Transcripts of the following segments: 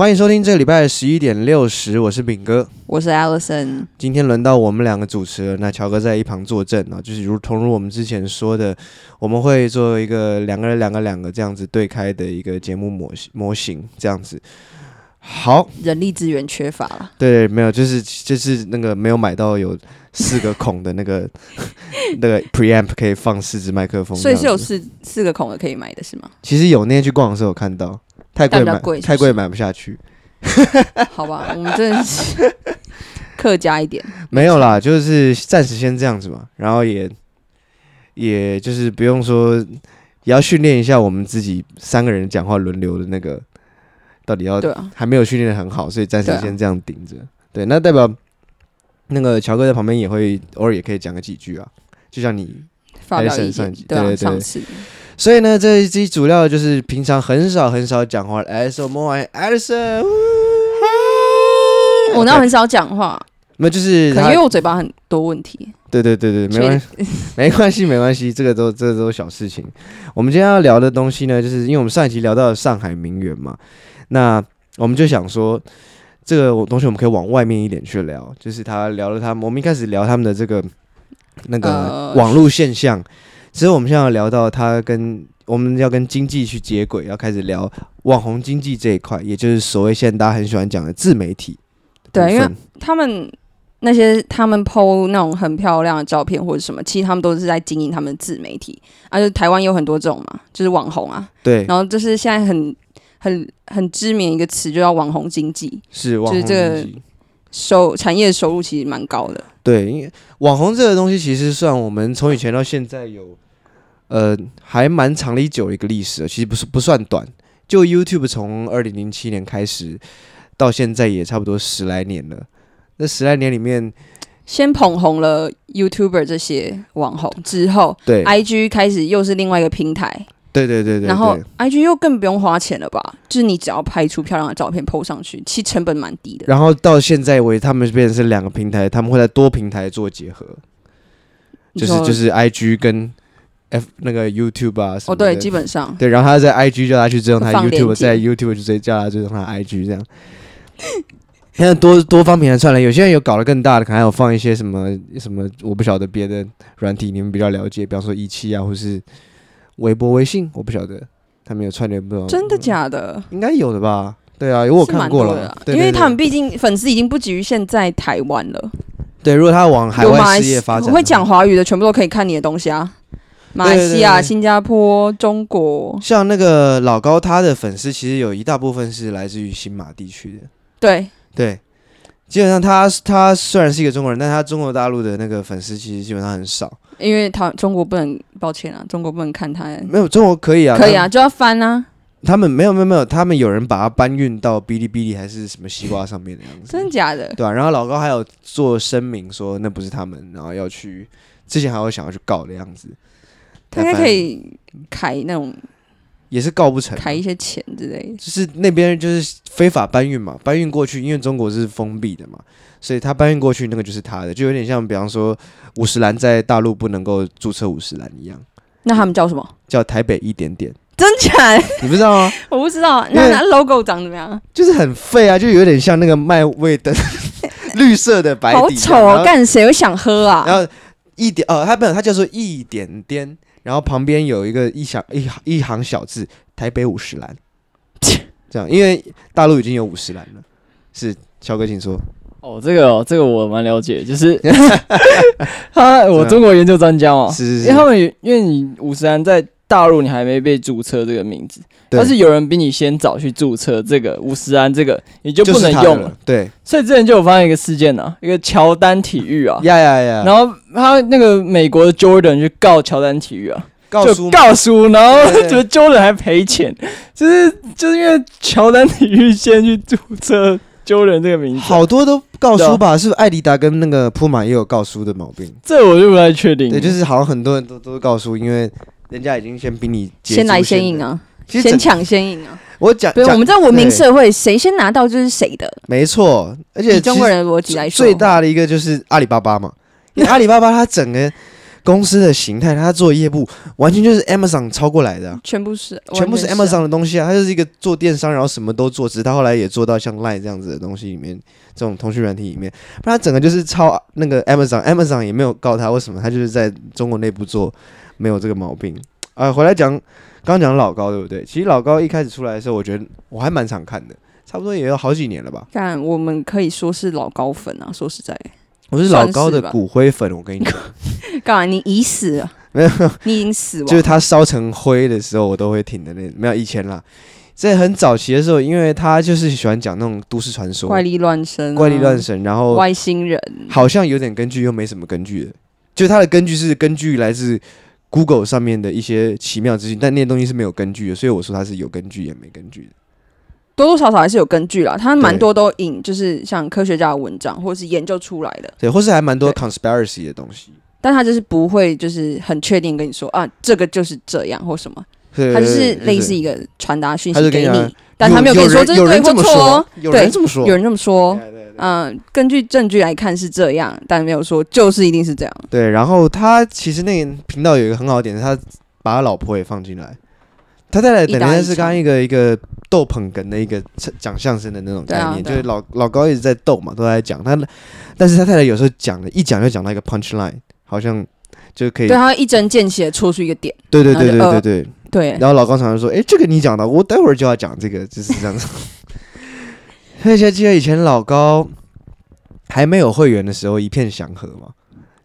欢迎收听这个礼拜十一点六十，我是炳哥，我是 Allison。今天轮到我们两个主持了，那乔哥在一旁坐镇啊，就是如同如我们之前说的，我们会做一个两个人两个两个这样子对开的一个节目模型模型这样子。好，人力资源缺乏了。对，没有，就是就是那个没有买到有四个孔的那个 那个 preamp 可以放四支麦克风，所以是有四四个孔的可以买的是吗？其实有那天去逛的时候有看到。太贵买贵，太贵买不下去。好吧，我们真的是客家一点。没有啦，就是暂时先这样子嘛。然后也，也就是不用说，也要训练一下我们自己三个人讲话轮流的那个，到底要还没有训练的很好，所以暂时先这样顶着。对，那代表那个乔哥在旁边也会偶尔也可以讲个几句啊，就像你发表意见，对对对。所以呢，这一期主要就是平常很少很少讲话。Edison，Edison，我那很少讲话，那就是可能因为我嘴巴很多问题。对对对对，没关系，没关系，没关系，这个都这个都是小事情。我们今天要聊的东西呢，就是因为我们上一集聊到了上海名媛嘛，那我们就想说，这个东西我们可以往外面一点去聊，就是他聊了他们，我们一开始聊他们的这个那个网络现象。呃其实我们现在要聊到他跟我们要跟经济去接轨，要开始聊网红经济这一块，也就是所谓现在大家很喜欢讲的自媒体。对，因为他们那些他们 PO 那种很漂亮的照片或者什么，其实他们都是在经营他们的自媒体。而、啊、且台湾有很多这种嘛，就是网红啊。对。然后就是现在很很很知名一个词，就叫网红经济。是网红经济。就是这个收产业收入其实蛮高的，对，因为网红这个东西其实算我们从以前到现在有，呃，还蛮长的一久的一个历史，其实不是不算短。就 YouTube 从二零零七年开始到现在也差不多十来年了。那十来年里面，先捧红了 YouTuber 这些网红之后，对，IG 开始又是另外一个平台。对对对对，然后 IG 又更不用花钱了吧？就是你只要拍出漂亮的照片 PO 上去，其实成本蛮低的。然后到现在为止，他们变成是两个平台，他们会在多平台做结合，就是就是 IG 跟 F 那个 YouTube 啊什么。哦，对，基本上对。然后他在 IG 叫他去追踪他 YouTube，在 YouTube 就直接叫他追踪他 IG 这样。现在多多方平台串联，有些人有搞得更大的，可能还有放一些什么什么，我不晓得别的软体，你们比较了解，比方说一期啊，或是。微博、微信，我不晓得，他们有串联，不知道真的假的，应该有的吧？对啊，有我看过了，因为他们毕竟粉丝已经不局限在台湾了。对，如果他往海外事业发展，会讲华语的全部都可以看你的东西啊。马来西亚、新加坡、中国，像那个老高，他的粉丝其实有一大部分是来自于新马地区的。对对，基本上他他虽然是一个中国人，但他中国大陆的那个粉丝其实基本上很少。因为他中国不能，抱歉啊，中国不能看他。没有中国可以啊，可以啊，就要翻啊。他们没有没有没有，他们有人把它搬运到哔哩哔哩还是什么西瓜上面的样子。真的假的？对啊，然后老高还有做声明说那不是他们，然后要去，之前还有想要去告的样子。他应该可以开那种，也是告不成，开一些钱之类的。就是那边就是非法搬运嘛，搬运过去，因为中国是封闭的嘛。所以他搬运过去那个就是他的，就有点像，比方说五十岚在大陆不能够注册五十岚一样。那他们叫什么？叫台北一点点。真假？你不知道吗？我不知道。那那 logo 长怎么样？就是很废啊，就有点像那个麦味的 绿色的白底。好丑哦！干谁会想喝啊？然后一点哦，他不，他叫做一点点，然后旁边有一个一小一一行小字：台北五十岚。这样，因为大陆已经有五十岚了。是，乔哥，请说。哦，这个哦，这个我蛮了解，就是 他我中国研究专家嘛，是是是，因为他们因为你五十岚在大陆你还没被注册这个名字，但是有人比你先早去注册这个五十岚这个，你就不能用了。对，所以之前就有发现一个事件啊，一个乔丹体育啊，呀呀呀，然后他那个美国的 Jordan 去告乔丹体育啊，告诉告输，然后觉得 Jordan 还赔钱，就是就是因为乔丹体育先去注册。揪人这个名字，好多都告输吧？是不是艾迪达跟那个铺马也有告输的毛病？这我就不太确定。对，就是好像很多人都都告输，因为人家已经先比你先来先赢啊，先抢先赢啊。我讲，对，我们在文明社会，谁先拿到就是谁的。没错，而且以中国人的逻辑来说，最大的一个就是阿里巴巴嘛，因为阿里巴巴它整个公司的形态，他做业务完全就是 Amazon 超过来的、啊，全部是，全部是 Amazon 的东西啊。他就是一个做电商，然后什么都做，只是他后来也做到像 Line 这样子的东西里面，这种通讯软体里面，不然他整个就是抄那个 Amazon，Amazon 也没有告他，为什么？他就是在中国内部做，没有这个毛病啊。回来讲，刚刚讲老高对不对？其实老高一开始出来的时候，我觉得我还蛮常看的，差不多也有好几年了吧。但我们可以说是老高粉啊，说实在。我是老高的骨灰粉，我跟你讲。干嘛？你已死了？没有，你已经死了。就是他烧成灰的时候，我都会听的那。没有以前啦，在很早期的时候，因为他就是喜欢讲那种都市传说、怪力乱神、怪力乱神，然后外星人，好像有点根据，又没什么根据的。就他的根据是根据来自 Google 上面的一些奇妙资讯，但那些东西是没有根据的，所以我说他是有根据也没根据的。多多少少还是有根据啦，他蛮多都引，就是像科学家的文章或者是研究出来的，对，或是还蛮多 conspiracy 的东西，但他就是不会就是很确定跟你说啊，这个就是这样或什么，他就是类似一个传达讯息给你，但他没有跟你说这是对或错，有人这么说，有人这么说，嗯，根据证据来看是这样，但没有说就是一定是这样。对，然后他其实那个频道有一个很好的点，是他把他老婆也放进来。他带来的等于是刚刚一个一个逗捧哏的一个讲相声的那种概念，啊、就是老老高一直在逗嘛，都在讲他，但是他太太有时候讲的一讲就讲到一个 punch line，好像就可以对他一针见血戳出一个点，对对对对对对对，呃、对然后老高常常说，哎、欸，这个你讲的，我待会儿就要讲这个，就是这样子。而且记得以前老高还没有会员的时候，一片祥和嘛，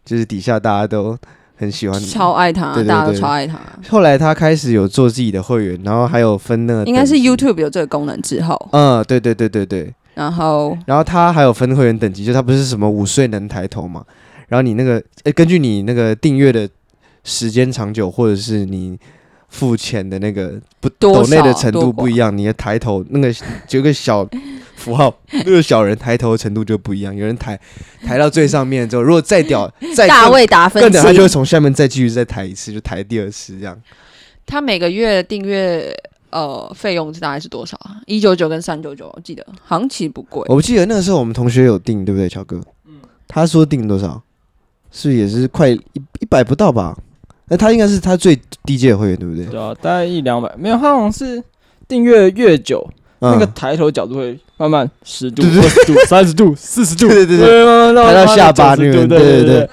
就是底下大家都。很喜欢，超爱他，对对对，大家都超爱他。后来他开始有做自己的会员，然后还有分那个，应该是 YouTube 有这个功能之后。嗯，对对对对对。然后，然后他还有分会员等级，就他不是什么五岁能抬头嘛？然后你那个，诶，根据你那个订阅的时间长久，或者是你付钱的那个不抖内的程度不一样，你的抬头那个就个小。符号，那个小人抬头的程度就不一样。有人抬抬到最上面之后，如果再屌，再大卫达芬奇，更屌，他就会从下面再继续再抬一次，就抬第二次这样。他每个月订阅呃费用是大概是多少啊？一九九跟三九九，我记得好像其实不贵。我记得那个时候我们同学有订，对不对，乔哥？嗯。他说订多少？是也是快一一百不到吧？那他应该是他最低阶的会员，对不对？对啊，大概一两百。没有，他好像是订阅越久。那个抬头角度会慢慢十度、二十度、三十度、四十度，对对对，抬到下巴那边，对对对。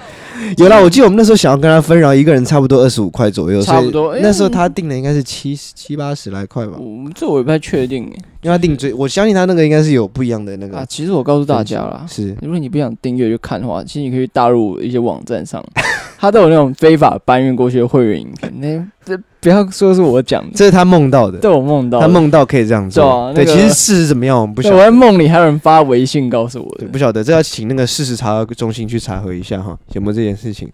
有啦，我记得我们那时候想要跟他分，然后一个人差不多二十五块左右，差不多。那时候他定的应该是七七八十来块吧。我这我也不太确定，因为他定最，我相信他那个应该是有不一样的那个。啊，其实我告诉大家啦，是如果你不想订阅就看的话，其实你可以去大陆一些网站上。他都有那种非法搬运过去的会员影片，那这不要说是我讲的，这是他梦到的。对，我梦到，他梦到可以这样做。对，其实事实怎么样，我们不晓得。我在梦里还有人发微信告诉我，对，不晓得，这要请那个事实查核中心去查核一下哈，有没有这件事情？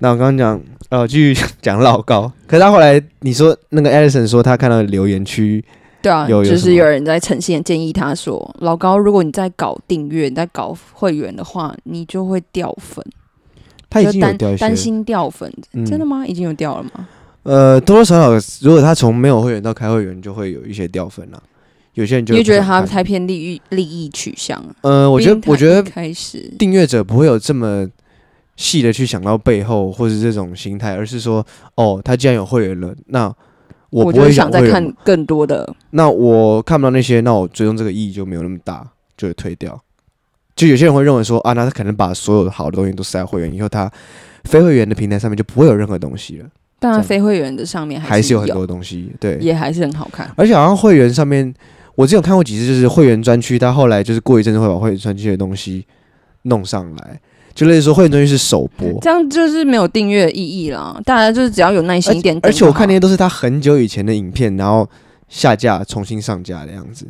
那我刚刚讲，呃，继续讲老高。可是他后来你说那个 Alison 说他看到留言区，对啊，有就是有人在呈现建议他说，老高，如果你在搞订阅、你在搞会员的话，你就会掉粉。他已经有掉，担心掉粉，嗯、真的吗？已经有掉了吗？呃，多多少少，如果他从没有会员到开会员，就会有一些掉粉了。有些人就你觉得他太偏利益利益取向。呃，我觉得，我觉得开始订阅者不会有这么细的去想到背后或是这种心态，而是说，哦，他既然有会员了，那我不会想再看更多的。那我看不到那些，那我追踪这个意义就没有那么大，就会退掉。就有些人会认为说啊，那他可能把所有的好的东西都塞会员，以后他非会员的平台上面就不会有任何东西了。当然，非会员的上面还是，有很多东西，对，也还是很好看。而且好像会员上面，我之前有看过几次，就是会员专区，他后来就是过一阵子会把会员专区的东西弄上来，就类似说会员专区是首播，这样就是没有订阅的意义啦。大家就是只要有耐心一点，而且我看那些都是他很久以前的影片，然后下架重新上架的样子，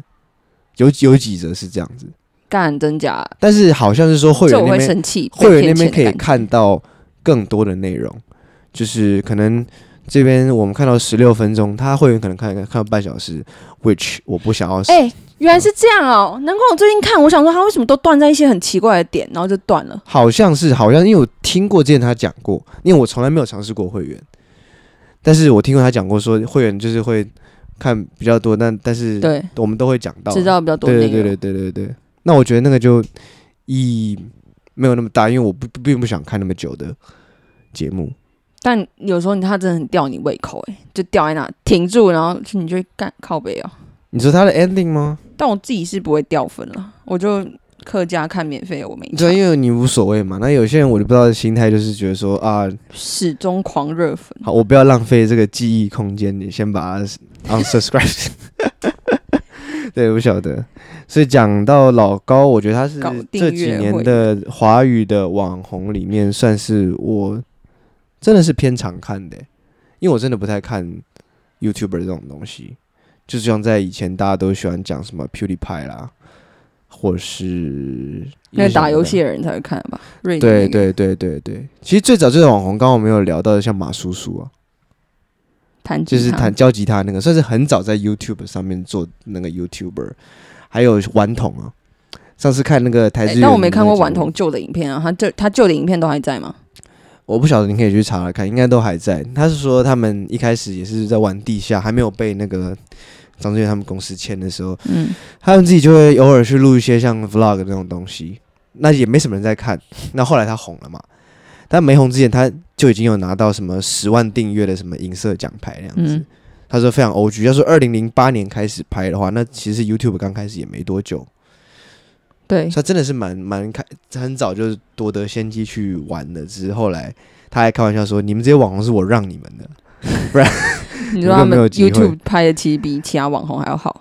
有有几则是这样子。干真假？但是好像是说会员那边，会员那边可以看到更多的内容，就是可能这边我们看到十六分钟，他会员可能看看到半小时，which 我不想要。哎、欸，原来是这样哦！难怪我最近看，我想说他为什么都断在一些很奇怪的点，然后就断了。好像是，好像因为我听过之前他讲过，因为我从来没有尝试过会员，但是我听过他讲过说会员就是会看比较多，但但是对，我们都会讲到知道比较多，对对对对对对对。那我觉得那个就意义没有那么大，因为我不并不想看那么久的节目。但有时候他真的很吊你胃口，哎，就吊在那停住，然后你就干靠背哦。你说他的 ending 吗？但我自己是不会掉分了，我就客家看免费，我没。对，因为你无所谓嘛。那有些人我就不知道的心态，就是觉得说啊，始终狂热粉。好，我不要浪费这个记忆空间，你先把它 unsubscribe。对，我晓得。所以讲到老高，我觉得他是这几年的华语的网红里面，算是我真的是偏常看的，因为我真的不太看 YouTuber 这种东西。就是像在以前，大家都喜欢讲什么 PewDiePie 啦，或是那打游戏的人才会看吧？对对对对对，其实最早最早网红，刚刚我们有聊到的，像马叔叔啊，弹就是弹教吉他那个，算是很早在 YouTube 上面做那个 YouTuber，还有顽童啊。上次看那个台视，但我没看过顽童旧的影片啊，他旧他旧的影片都还在吗？我不晓得，你可以去查查看，应该都还在。他是说他们一开始也是在玩地下，还没有被那个张志远他们公司签的时候，嗯，他们自己就会偶尔去录一些像 vlog 那种东西，那也没什么人在看。那后来他红了嘛，但没红之前他就已经有拿到什么十万订阅的什么银色奖牌那样子。嗯、他说非常 OG，要说二零零八年开始拍的话，那其实 YouTube 刚开始也没多久。对，他真的是蛮蛮开，很早就是夺得先机去玩的。只是后来他还开玩笑说：“你们这些网红是我让你们的，不然你说他们 YouTube 拍的其实比其他网红还要好。”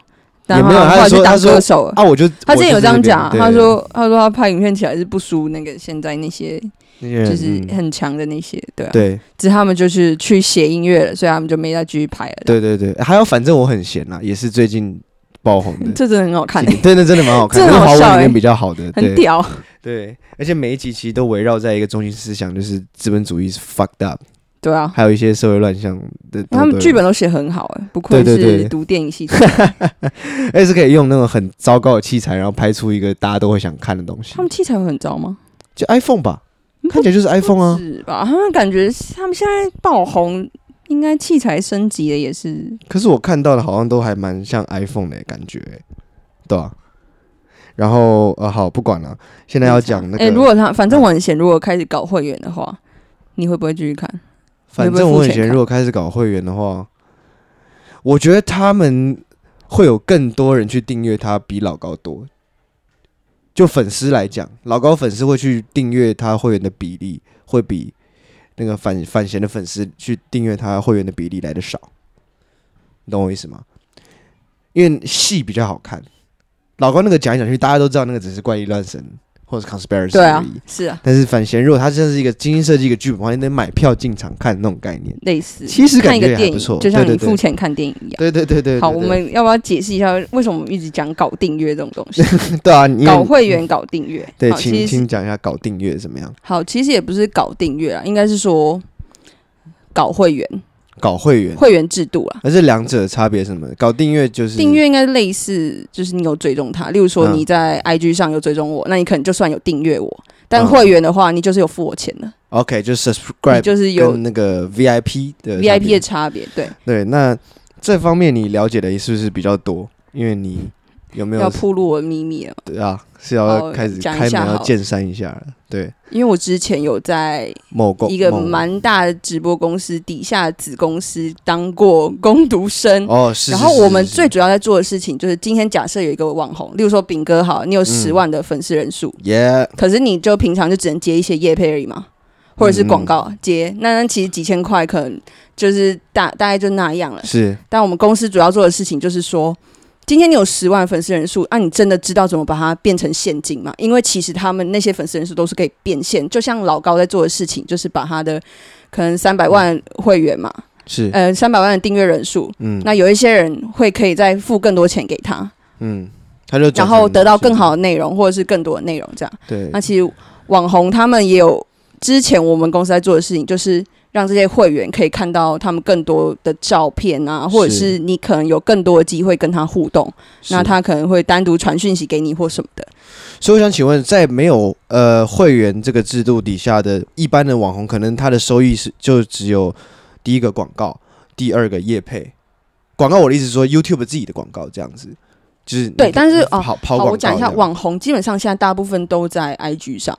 也没有，他说当歌手啊，我就他之前有这样讲，他说他说他拍影片起来是不输那个现在那些就是很强的那些，对啊，对，只是他们就是去写音乐了，所以他们就没再继续拍了。对对对，还有反正我很闲啦，也是最近。爆红的，这真的很好看，真的真的蛮好看，是华文里面比较好的，很屌。对，而且每一集其实都围绕在一个中心思想，就是资本主义是 fucked up。对啊，还有一些社会乱象的。他们剧本都写很好，哎，不愧是读电影系的，而且是可以用那种很糟糕的器材，然后拍出一个大家都会想看的东西。他们器材会很糟吗？就 iPhone 吧，看起来就是 iPhone 啊，是吧？他们感觉他们现在爆红。应该器材升级的也是，可是我看到的好像都还蛮像 iPhone 的感觉，对吧、啊？然后呃，好，不管了，现在要讲那个。哎、欸，如果他反正我很闲，如果开始搞会员的话，你会不会继续看？反正我很闲，如果开始搞会员的话，我觉得他们会有更多人去订阅他，比老高多。就粉丝来讲，老高粉丝会去订阅他会员的比例会比。那个反反贤的粉丝去订阅他会员的比例来的少，你懂我意思吗？因为戏比较好看，老高那个讲一讲去，大家都知道那个只是怪力乱神。或者 conspiracy 对啊，是啊，但是反贤，如果他真的是一个精心设计一个剧本的话，你得买票进场看那种概念，类似，其实看一个电影不错，就像你付钱看电影一样。对对对对，好，我们要不要解释一下为什么我们一直讲搞订阅这种东西？对啊，搞会员、搞订阅。对，请请讲一下搞订阅怎么样？好，其实也不是搞订阅啊，应该是说搞会员。搞会员会员制度啊，而这两者差别是什么？搞订阅就是订阅应该类似，就是你有追踪他，例如说你在 IG 上有追踪我，嗯、那你可能就算有订阅我，但会员的话，你就是有付我钱的。OK，就是 subscribe，就是有那个 VIP 的 VIP 的差别。对对，那这方面你了解的是不是比较多？因为你。有没有要暴露我的秘密了？对啊，是要开始开门要见山一下了。对，因为我之前有在某公一个蛮大的直播公司底下的子公司当过工读生哦，是。然后我们最主要在做的事情就是，今天假设有一个网红，例如说饼哥好，你有十万的粉丝人数，耶。可是你就平常就只能接一些夜配而已嘛，或者是广告接，那那其实几千块可能就是大大概就那样了。是，但我们公司主要做的事情就是说。今天你有十万粉丝人数，那、啊、你真的知道怎么把它变成现金吗？因为其实他们那些粉丝人数都是可以变现，就像老高在做的事情，就是把他的可能三百万会员嘛，是。呃三百万的订阅人数，嗯，那有一些人会可以再付更多钱给他，嗯，他就然后得到更好的内容或者是更多的内容这样，对。那其实网红他们也有之前我们公司在做的事情，就是。让这些会员可以看到他们更多的照片啊，或者是你可能有更多的机会跟他互动，那他可能会单独传讯息给你或什么的。所以我想请问，在没有呃会员这个制度底下的一般的网红，可能他的收益是就只有第一个广告，第二个业配广告。我的意思是说，YouTube 自己的广告这样子，就是对。但是哦，好，好，我讲一下，网红基本上现在大部分都在 IG 上。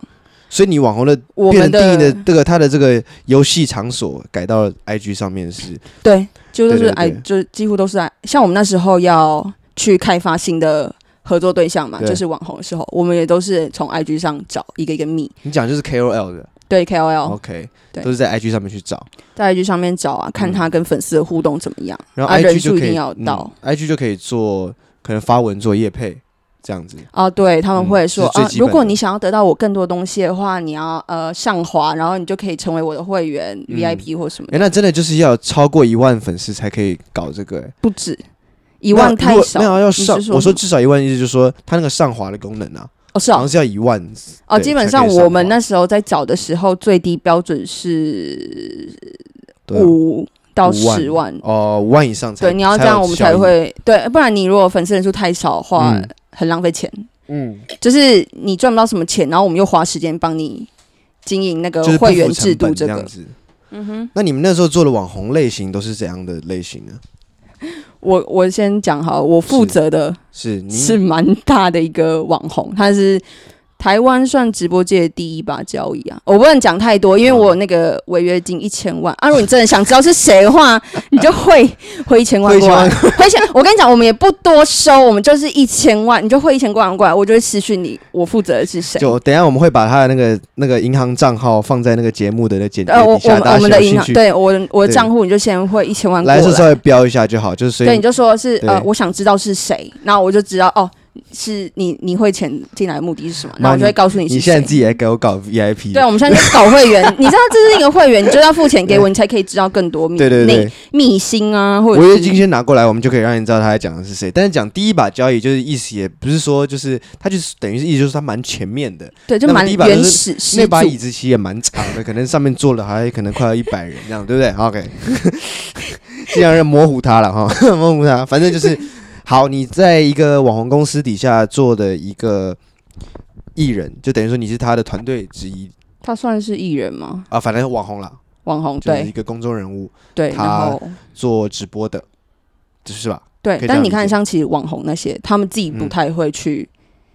所以你网红的变成定义的这个他的这个游戏场所改到 IG 上面是，对，就是哎，就几乎都是像我们那时候要去开发新的合作对象嘛，就是网红的时候，我们也都是从 IG 上找一个一个密。你讲就是 KOL 的，对 KOL，OK，对。都是在 IG 上面去找，在 IG 上面找啊，看他跟粉丝的互动怎么样，然后人数一定要到，IG 就可以做可能发文做业配。这样子啊，对他们会说啊，如果你想要得到我更多东西的话，你要呃上滑，然后你就可以成为我的会员 VIP 或什么。哎，那真的就是要超过一万粉丝才可以搞这个？哎，不止一万太少，没有要上。我说至少一万，意思就是说他那个上滑的功能啊，哦是啊，好像是要一万哦。基本上我们那时候在找的时候，最低标准是五到十万哦，五万以上才对。你要这样，我们才会对，不然你如果粉丝人数太少的话。很浪费钱，嗯，就是你赚不到什么钱，然后我们又花时间帮你经营那个会员制度，这个嗯哼。那你们那时候做的网红类型都是怎样的类型呢？我我先讲好，我负责的是是蛮大的一个网红，他是。台湾算直播界的第一把交椅啊！我不能讲太多，因为我有那个违约金一千万。啊，如果你真的想知道是谁的话，你就汇汇一千万过来。汇钱，我跟你讲，我们也不多收，我们就是一千万，你就汇一千万过来，我就会私讯你，我负责的是谁。就等一下我们会把他的那个那个银行账号放在那个节目的那简介。呃，我我我们的银行，对我我的账户，你就先汇一千万过来。来，是稍微标一下就好，就是对，你就说是呃，我想知道是谁，然后我就知道哦。是你你汇钱进来的目的是什么？那我就会告诉你。你现在自己来给我搞 VIP。对，我们现在就搞会员。你知道这是一个会员，你就要付钱给我，你才可以知道更多秘。对对对，秘辛啊，或者违约金先拿过来，我们就可以让你知道他在讲的是谁。但是讲第一把交易，就是意思也不是说，就是他就是等于是意思就是他蛮前面的。对，就蛮原始。那把椅子其实也蛮长的，可能上面坐了还可能快要一百人这样，对不对？OK，尽量要模糊他了哈，模糊他，反正就是。好，你在一个网红公司底下做的一个艺人，就等于说你是他的团队之一。他算是艺人吗？啊，反正是网红啦。网红对，就是一个公众人物。对，然后做直播的，是吧？对，但你看，像其实网红那些，他们自己不太会去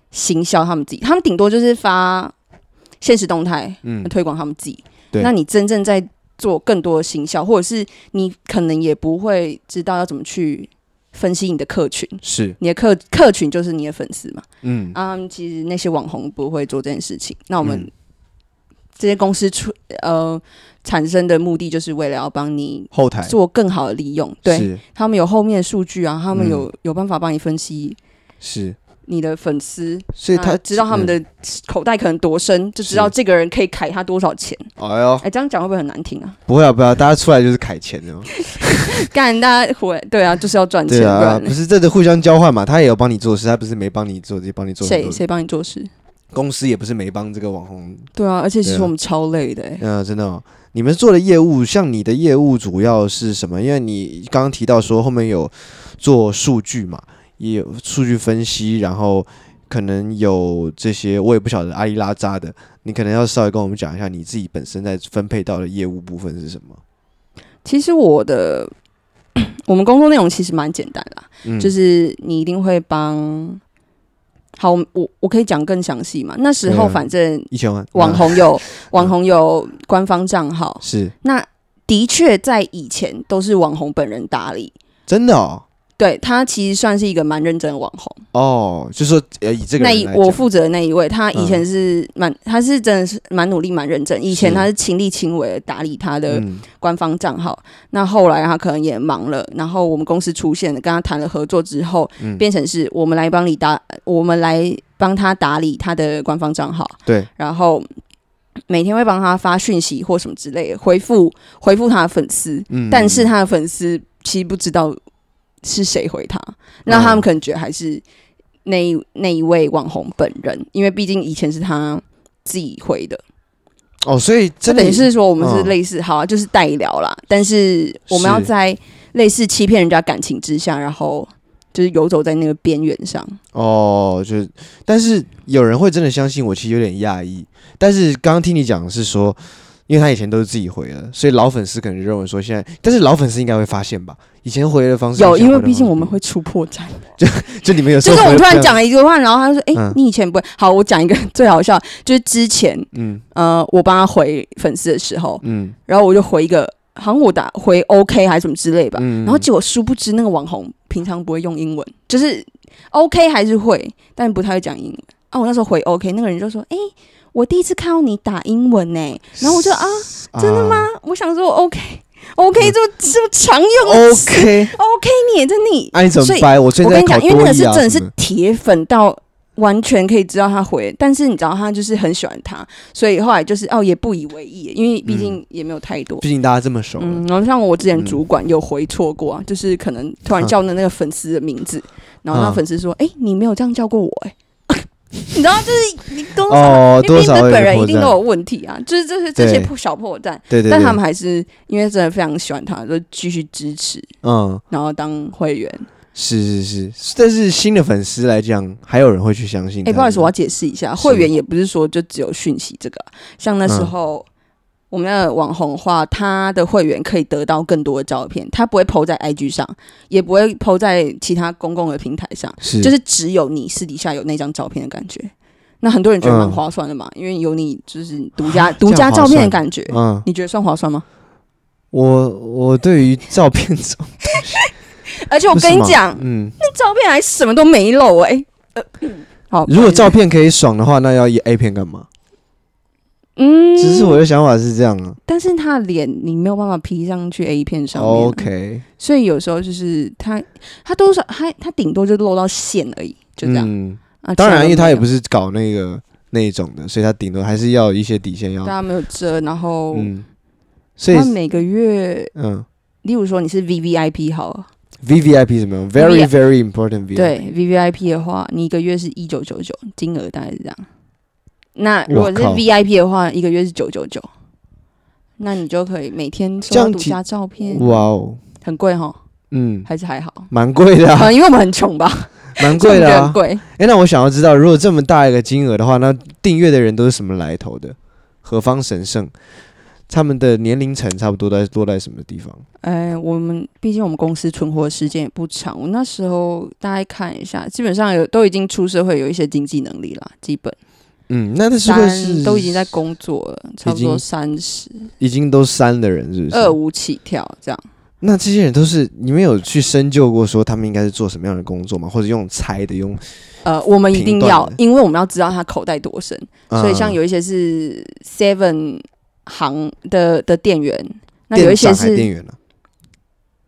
行销他们自己，嗯、他们顶多就是发现实动态，嗯，推广他们自己。对，那你真正在做更多的行销，或者是你可能也不会知道要怎么去。分析你的客群，是你的客客群就是你的粉丝嘛？嗯啊，um, 其实那些网红不会做这件事情。那我们这些公司出呃产生的目的，就是为了要帮你后台做更好的利用。对，他们有后面的数据啊，他们有、嗯、有办法帮你分析。是。你的粉丝，所以他知道他们的口袋可能多深，嗯、就知道这个人可以凯他多少钱。哎呦，哎，这样讲会不会很难听啊？不会啊，不要，大家出来就是凯钱的。干，大家回对啊，就是要赚钱。对啊，不是这个互相交换嘛？他也有帮你做事，他不是没帮你做，就帮你做。谁谁帮你做事？公司也不是没帮这个网红。对啊，而且其实我们超累的。嗯、啊，真的、哦，你们做的业务，像你的业务主要是什么？因为你刚刚提到说后面有做数据嘛。也有数据分析，然后可能有这些，我也不晓得阿里拉扎的，你可能要稍微跟我们讲一下你自己本身在分配到的业务部分是什么？其实我的我们工作内容其实蛮简单啦，嗯、就是你一定会帮，好，我我可以讲更详细嘛。那时候反正一千万。网红有网红有官方账号，是。那的确在以前都是网红本人打理，真的哦。对，他其实算是一个蛮认真的网红。哦，就是说呃，以这个那一我负责的那一位，他以前是蛮，嗯、他是真的是蛮努力蛮认真，以前他是亲力亲为的打理他的官方账号，嗯、那后来他可能也忙了，然后我们公司出现了，跟他谈了合作之后，嗯、变成是我们来帮你打，我们来帮他打理他的官方账号，对，然后每天会帮他发讯息或什么之类的，回复回复他的粉丝，嗯、但是他的粉丝其实不知道。是谁回他？那他们可能觉得还是那一那一位网红本人，因为毕竟以前是他自己回的。哦，所以这等于是说我们是类似，哦、好啊，就是代聊啦。但是我们要在类似欺骗人家感情之下，然后就是游走在那个边缘上。哦，就是，但是有人会真的相信我，其实有点讶异。但是刚刚听你讲的是说。因为他以前都是自己回的，所以老粉丝可能认为说现在，但是老粉丝应该会发现吧？以前回的方式有，因为毕竟我们会出破绽。就 就你们有就是我们突然讲了一句话，然后他说：“哎、欸，你以前不会。”好，我讲一个最好笑，就是之前，嗯呃，我帮他回粉丝的时候，嗯，然后我就回一个，好像我打回 OK 还是什么之类吧，嗯、然后结果殊不知那个网红平常不会用英文，就是 OK 还是会，但不太会讲英文。啊，我那时候回 OK，那个人就说：“哎、欸。”我第一次看到你打英文呢、欸，然后我就 啊，真的吗？啊、我想说 OK，OK、OK, 就就常用 OK，OK、OK, 你也真的，那你怎么掰？我我跟你讲，因为那个是真的是铁粉到完全可以知道他回，但是你知道他就是很喜欢他，所以后来就是哦也不以为意，因为毕竟也没有太多，毕、嗯、竟大家这么熟。嗯，然后像我之前主管有回错过啊，嗯、就是可能突然叫的那个粉丝的名字，嗯、然后那粉丝说：“哎、欸，你没有这样叫过我、欸。”哎。你知道，就是你多少，哦、因为本人一定都有问题啊，就是这些这些小破绽，对对，对，但他们还是因为真的非常喜欢他，就继续支持，嗯，然后当会员，是是是，但是新的粉丝来讲，还有人会去相信。哎、欸，不好意思，我要解释一下，会员也不是说就只有讯息这个，像那时候。嗯我们的网红话，他的会员可以得到更多的照片，他不会 PO 在 IG 上，也不会 PO 在其他公共的平台上，是就是只有你私底下有那张照片的感觉。那很多人觉得蛮划算的嘛，嗯、因为有你就是独家 独家照片的感觉。嗯，你觉得算划算吗？我我对于照片这种，而且我跟你讲，嗯，那照片还什么都没露哎、欸。呃，好，如果照片可以爽的话，那要以 A 片干嘛？嗯，只是我的想法是这样啊，但是他的脸你没有办法 P 上去 A 片上面，OK，所以有时候就是他他多少他他顶多就露到线而已，就这样。嗯、啊，当然，因为他也不是搞那个那一种的，所以他顶多还是要有一些底线要。大家没有遮，然后，嗯，所以他每个月，嗯，例如说你是 VVIP 好了，VVIP 怎么样？Very very important VIP。对，VVIP 的话，你一个月是一九九九，金额大概是这样。那如果是 VIP 的话，一个月是九九九，那你就可以每天收到独家照片。哇哦，很贵哈。嗯，还是还好，蛮贵的啊。因为我们很穷吧，蛮贵的啊。贵。哎，那我想要知道，如果这么大一个金额的话，那订阅的人都是什么来头的？何方神圣？他们的年龄层差不多在多在什么地方？哎，我们毕竟我们公司存活时间也不长，我那时候大概看一下，基本上有都已经出社会，有一些经济能力了，基本。嗯，那他是不是都已经在工作了？差不多三十，已经都三的人是不是？二五起跳这样。那这些人都是你们有去深究过，说他们应该是做什么样的工作吗？或者用猜的用？呃，我们一定要，因为我们要知道他口袋多深。嗯、所以像有一些是 Seven 行的的店员，那有一些是店员呢？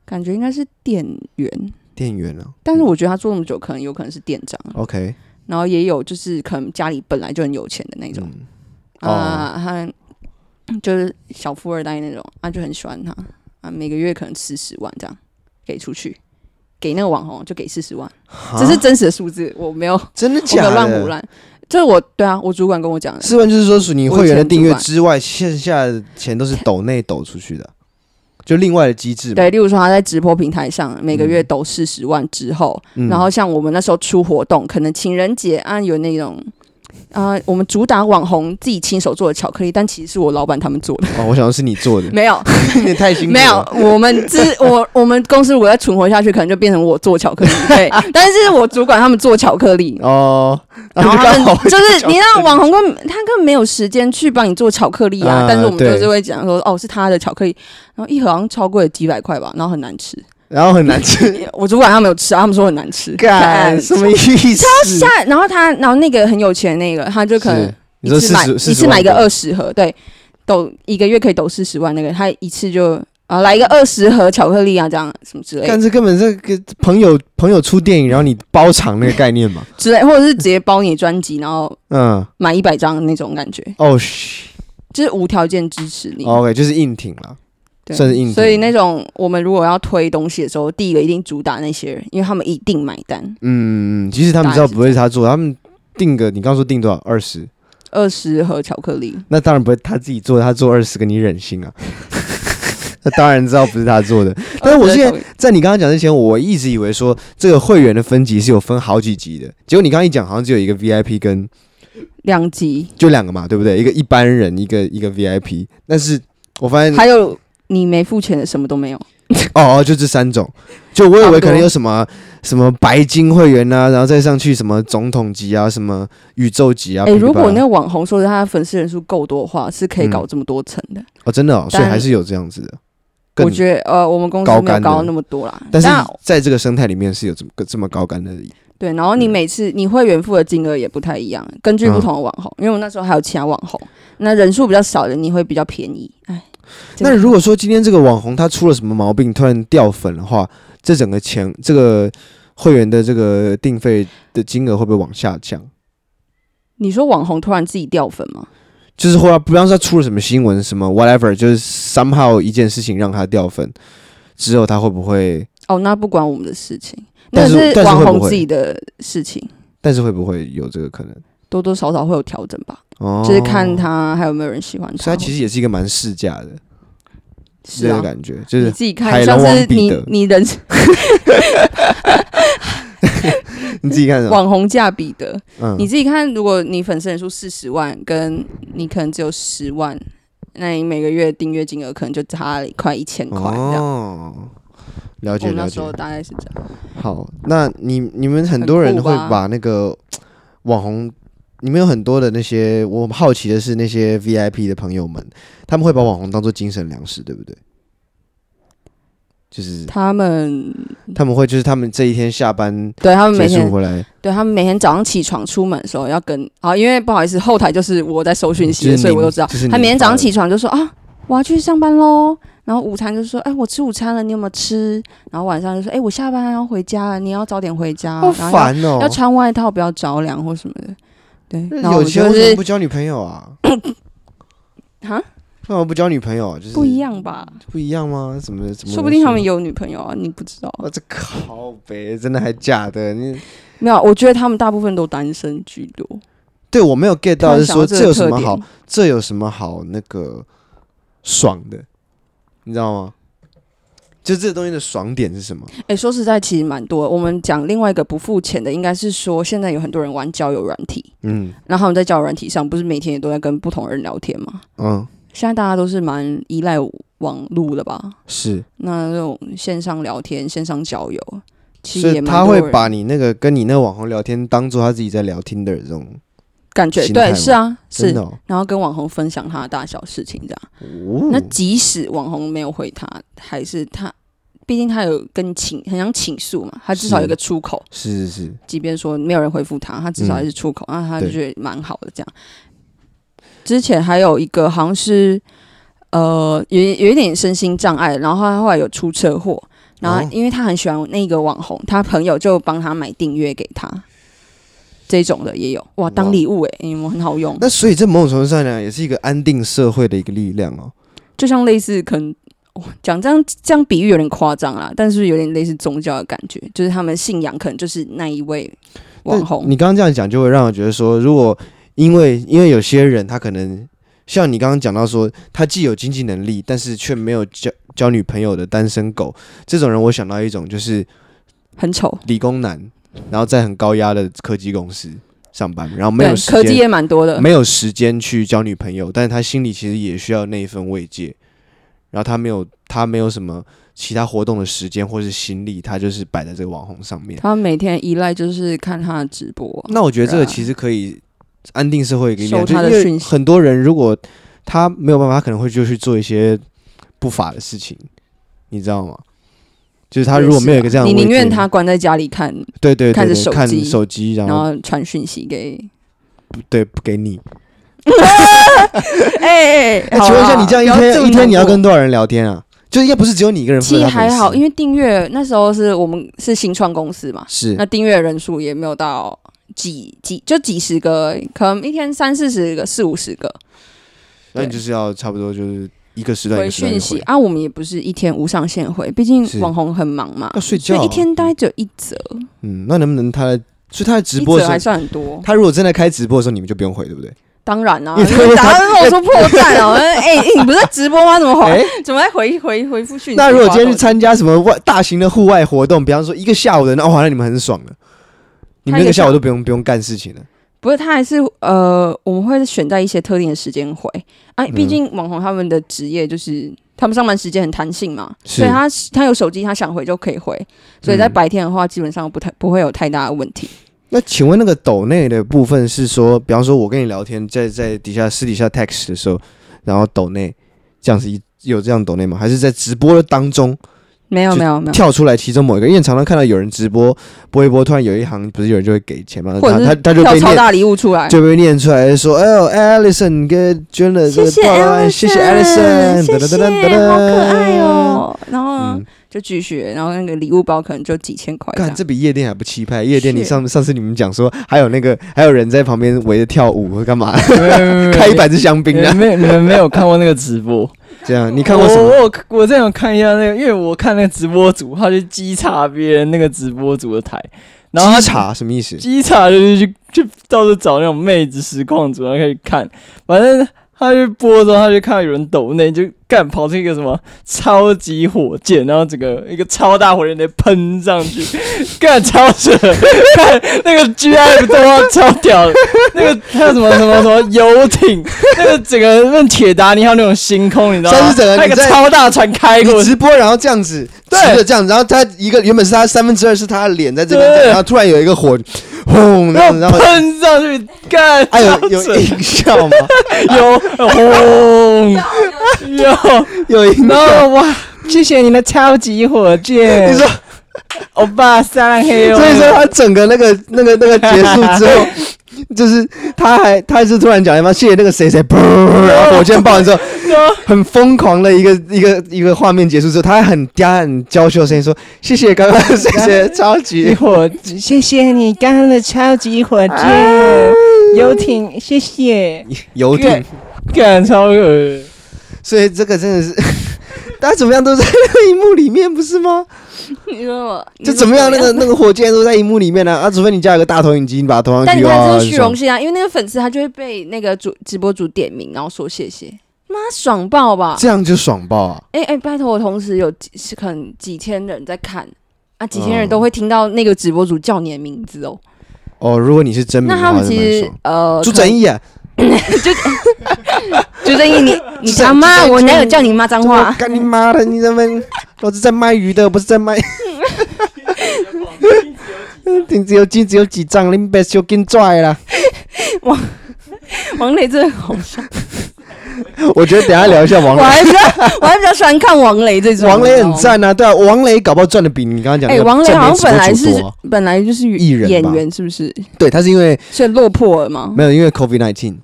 感觉应该是店员，店员呢？但是我觉得他做那么久，可能有可能是店长。OK。然后也有就是可能家里本来就很有钱的那种，嗯、啊，他就是小富二代那种，啊就很喜欢他。啊，每个月可能四十万这样给出去，给那个网红就给四十万，哈？这是真实的数字，我没有真的假的？乱胡乱，这我对啊，我主管跟我讲的，四万就是说属你会员的订阅之外，线下的钱都是抖内抖出去的。就另外的机制，对，例如说他在直播平台上每个月都四十万之后，嗯、然后像我们那时候出活动，可能情人节啊有那种。啊、呃，我们主打网红自己亲手做的巧克力，但其实是我老板他们做的。哦，我想的是你做的。没有，你 太辛苦。没有，我们之我我们公司如果要存活下去，可能就变成我做巧克力。对，但是我主管他们做巧克力。哦。然后他们就是你让网红根本他根本没有时间去帮你做巧克力啊，呃、但是我们就是会讲说，哦，是他的巧克力，然后一盒好像超过了几百块吧，然后很难吃。然后很难吃，我主管他没有吃啊，他们说很难吃，干什么意思？超吓，然后他，然后那个很有钱那个，他就可能一次买一次买个二十盒，对，抖一个月可以抖四十万那个，他一次就啊来一个二十盒巧克力啊，这样什么之类的。但是根本是个朋友朋友出电影，然后你包场那个概念嘛，之类，或者是直接包你专辑，然后嗯买一百张那种感觉。哦，就是无条件支持你。OK，就是硬挺了。对硬，所以那种我们如果要推东西的时候，第一个一定主打那些人，因为他们一定买单。嗯嗯，其实他们知道不会是他做，他们定个，你刚说定多少？二十，二十盒巧克力。那当然不会他自己做，他做二十个你忍心啊？那当然知道不是他做的。但是我现在在你刚刚讲之前，我一直以为说这个会员的分级是有分好几级的，结果你刚刚一讲，好像只有一个 VIP 跟两级，就两个嘛，对不对？一个一般人，一个一个 VIP。但是我发现还有。你没付钱的什么都没有，哦哦，就这三种。就我以为可能有什么什么白金会员啊，然后再上去什么总统级啊，什么宇宙级啊。哎、欸，如果那个网红说他的粉丝人数够多的话，是可以搞这么多层的、嗯。哦，真的哦，所以还是有这样子的。我觉得呃，我们公司没有高那么多啦，但是在这个生态里面是有这么这么高干的。对，然后你每次你会员付的金额也不太一样，根据不同的网红，嗯、因为我那时候还有其他网红，那人数比较少的你会比较便宜。哎，那如果说今天这个网红他出了什么毛病，突然掉粉的话，这整个钱这个会员的这个定费的金额会不会往下降？你说网红突然自己掉粉吗？就是后来，比方说他出了什么新闻，什么 whatever，就是 somehow 一件事情让他掉粉之后，他会不会？哦，那不管我们的事情。但是网红自己的事情，但是会不会有这个可能？多多少少会有调整吧，哦，就是看他还有没有人喜欢他。所以他其实也是一个蛮市价的，是这个感觉，就是你自己看，像是你你人，你自己看网红价比的，嗯，你自己看，如果你粉丝人数四十万，跟你可能只有十万，那你每个月订阅金额可能就差了快一千块这样。哦了解了解，大概是这样。好，那你你们很多人会把那个网红，你们有很多的那些，我好奇的是那些 VIP 的朋友们，他们会把网红当做精神粮食，对不对？就是他们他们会就是他们这一天下班，对他们每天回来，对他们每天早上起床出门的时候要跟啊，因为不好意思，后台就是我在收讯息，所以我都知道。他每天早上起床就说啊，我要去上班喽。然后午餐就说：“哎，我吃午餐了，你有没有吃？”然后晚上就说：“哎，我下班要回家了，你要早点回家。”好烦哦！要穿外套，不要着凉或什么的。对，有钱为什么不交女朋友啊？哈？为什么不交女朋友？就是不一样吧？不一样吗？怎么怎么？说不定他们有女朋友啊，你不知道。我这靠北，真的还假的？你 没有？我觉得他们大部分都单身居多。对，我没有 get 到，是说这有什么好？这有什么好那个爽的？你知道吗？就这个东西的爽点是什么？哎、欸，说实在，其实蛮多。我们讲另外一个不付钱的，应该是说现在有很多人玩交友软体，嗯，然后他们在交友软体上，不是每天也都在跟不同人聊天吗？嗯，现在大家都是蛮依赖网络的吧？是。那那种线上聊天、线上交友，其实。他会把你那个跟你那个网红聊天，当做他自己在聊天的这种。感觉对，是啊，是，然后跟网红分享他的大小事情，这样。哦、那即使网红没有回他，还是他，毕竟他有跟请，很想倾诉嘛，他至少有个出口。是是是，即便说没有人回复他，他至少还是出口，那、嗯、他就觉得蛮好的。这样。之前还有一个好像是，呃，有有一点身心障碍，然后他后来有出车祸，然后因为他很喜欢那个网红，他朋友就帮他买订阅给他。这种的也有哇，当礼物哎，因为、欸、很好用。那所以这某种程度上讲，也是一个安定社会的一个力量哦。就像类似，可能讲这样这样比喻有点夸张啦，但是有点类似宗教的感觉，就是他们信仰可能就是那一位网红。你刚刚这样讲，就会让我觉得说，如果因为因为有些人他可能像你刚刚讲到说，他既有经济能力，但是却没有交交女朋友的单身狗，这种人我想到一种就是很丑理工男。然后在很高压的科技公司上班，然后没有时间，科技也蛮多的，没有时间去交女朋友，但是他心里其实也需要那一份慰藉。然后他没有，他没有什么其他活动的时间或是心力，他就是摆在这个网红上面。他每天依赖就是看他的直播。那我觉得这个其实可以安定社会一个力量，就因为很多人如果他没有办法，他可能会就去做一些不法的事情，你知道吗？就是他如果没有一个这样，你宁愿他关在家里看，对对，看着手机，手机，然后传讯息给，对，不给你。哎哎，请问一下，你这样一天一天你要跟多少人聊天啊？就应该不是只有你一个人。其实还好，因为订阅那时候是我们是新创公司嘛，是那订阅人数也没有到几几，就几十个，可能一天三四十个，四五十个。那你就是要差不多就是。一个时段回讯息啊，我们也不是一天无上限回，毕竟网红很忙嘛，要睡觉，所以一天大概只有一则。嗯，那能不能他在，所以他在直播的时候还算很多。他如果真的开直播的时候，你们就不用回，对不对？当然啦，你打算跟我说破绽哦？哎，你不是在直播吗？怎么回？怎么在回回回复讯息？那如果今天去参加什么外大型的户外活动，比方说一个下午的，那哇，那你们很爽了，你们那个下午都不用不用干事情了。不是，他还是呃，我们会选在一些特定的时间回啊，毕竟网红他们的职业就是。他们上班时间很弹性嘛，所以他他有手机，他想回就可以回，所以在白天的话，基本上不太不会有太大的问题。那请问那个抖内的部分是说，比方说我跟你聊天，在在底下私底下 text 的时候，然后抖内这样子一有这样抖内吗？还是在直播的当中？没有没有没有跳出来其中某一个，因为常常看到有人直播播一播，突然有一行不是有人就会给钱吗？或者他他就被超大礼物出来，就被念出来说：“哎呦，Alison 给捐了这个，谢谢谢谢 Alison，谢谢，好可爱哦。”然后就继续，然后那个礼物包可能就几千块。看这比夜店还不气派，夜店你上上次你们讲说还有那个还有人在旁边围着跳舞干嘛？开一百支香槟啊？没你们没有看过那个直播？这样，你看过什么？我我我这样看一下那个，因为我看那个直播组，他就稽查别人那个直播组的台，然后稽查什么意思？稽查就是去去到处找那种妹子实况组，然后可以看，反正。他就播的时候，他就看到有人抖内，就干跑出一个什么超级火箭，然后整个一个超大火箭得喷上去，干超扯，看那个 GIF 动画超屌的，那个还有什么什么什么游艇，那个整个那铁达尼号那种星空，你知道吗？整个那个超大船开过直播，然后这样子，对，这样子，然后他一个原本是他三分之二是他的脸在这边，然后突然有一个火。轰！然后喷上去干，还有有音效吗？有轰！有有 no 哇！谢谢你的超级火箭。你说，欧巴桑黑。所以说他整个那个那个那个结束之后。就是他还他还是突然讲什么谢谢那个谁谁，然后火箭爆完之后，很疯狂的一个一个一个画面结束之后，他还很嗲很娇羞的声音说谢谢刚刚谢谢超级火，谢谢你刚刚的超级火箭游艇，谢谢游艇，干超恶，所以这个真的是 大家怎么样都在那个荧幕里面不是吗？你说我就怎么样？那个那个火箭都在荧幕里面呢啊！除非你家有个大投影机，你把它投上去。但你看这是虚荣心啊，因为那个粉丝他就会被那个主直播主点名，然后说谢谢，妈爽爆吧！这样就爽爆啊！哎哎，拜托我同时有几可能几千人在看啊，几千人都会听到那个直播主叫你的名字哦。哦，如果你是真名，那他们其实呃，朱正义啊，就 朱正义，你你他妈，我哪有叫你妈脏话？干你妈的！你他妈，我是在卖鱼的，不是在卖。金子有金子有几张，你别小金拽啦。王王雷真的好笑。我觉得等下聊一下王雷。我还比较我还比较喜欢看王雷这种。王雷很赞啊，对啊，王雷搞不好赚的比你刚刚讲。哎，王雷好像本来是本来就是艺人演员，是不是？对，他是因为所以落魄了吗？没有，因为 COVID nineteen。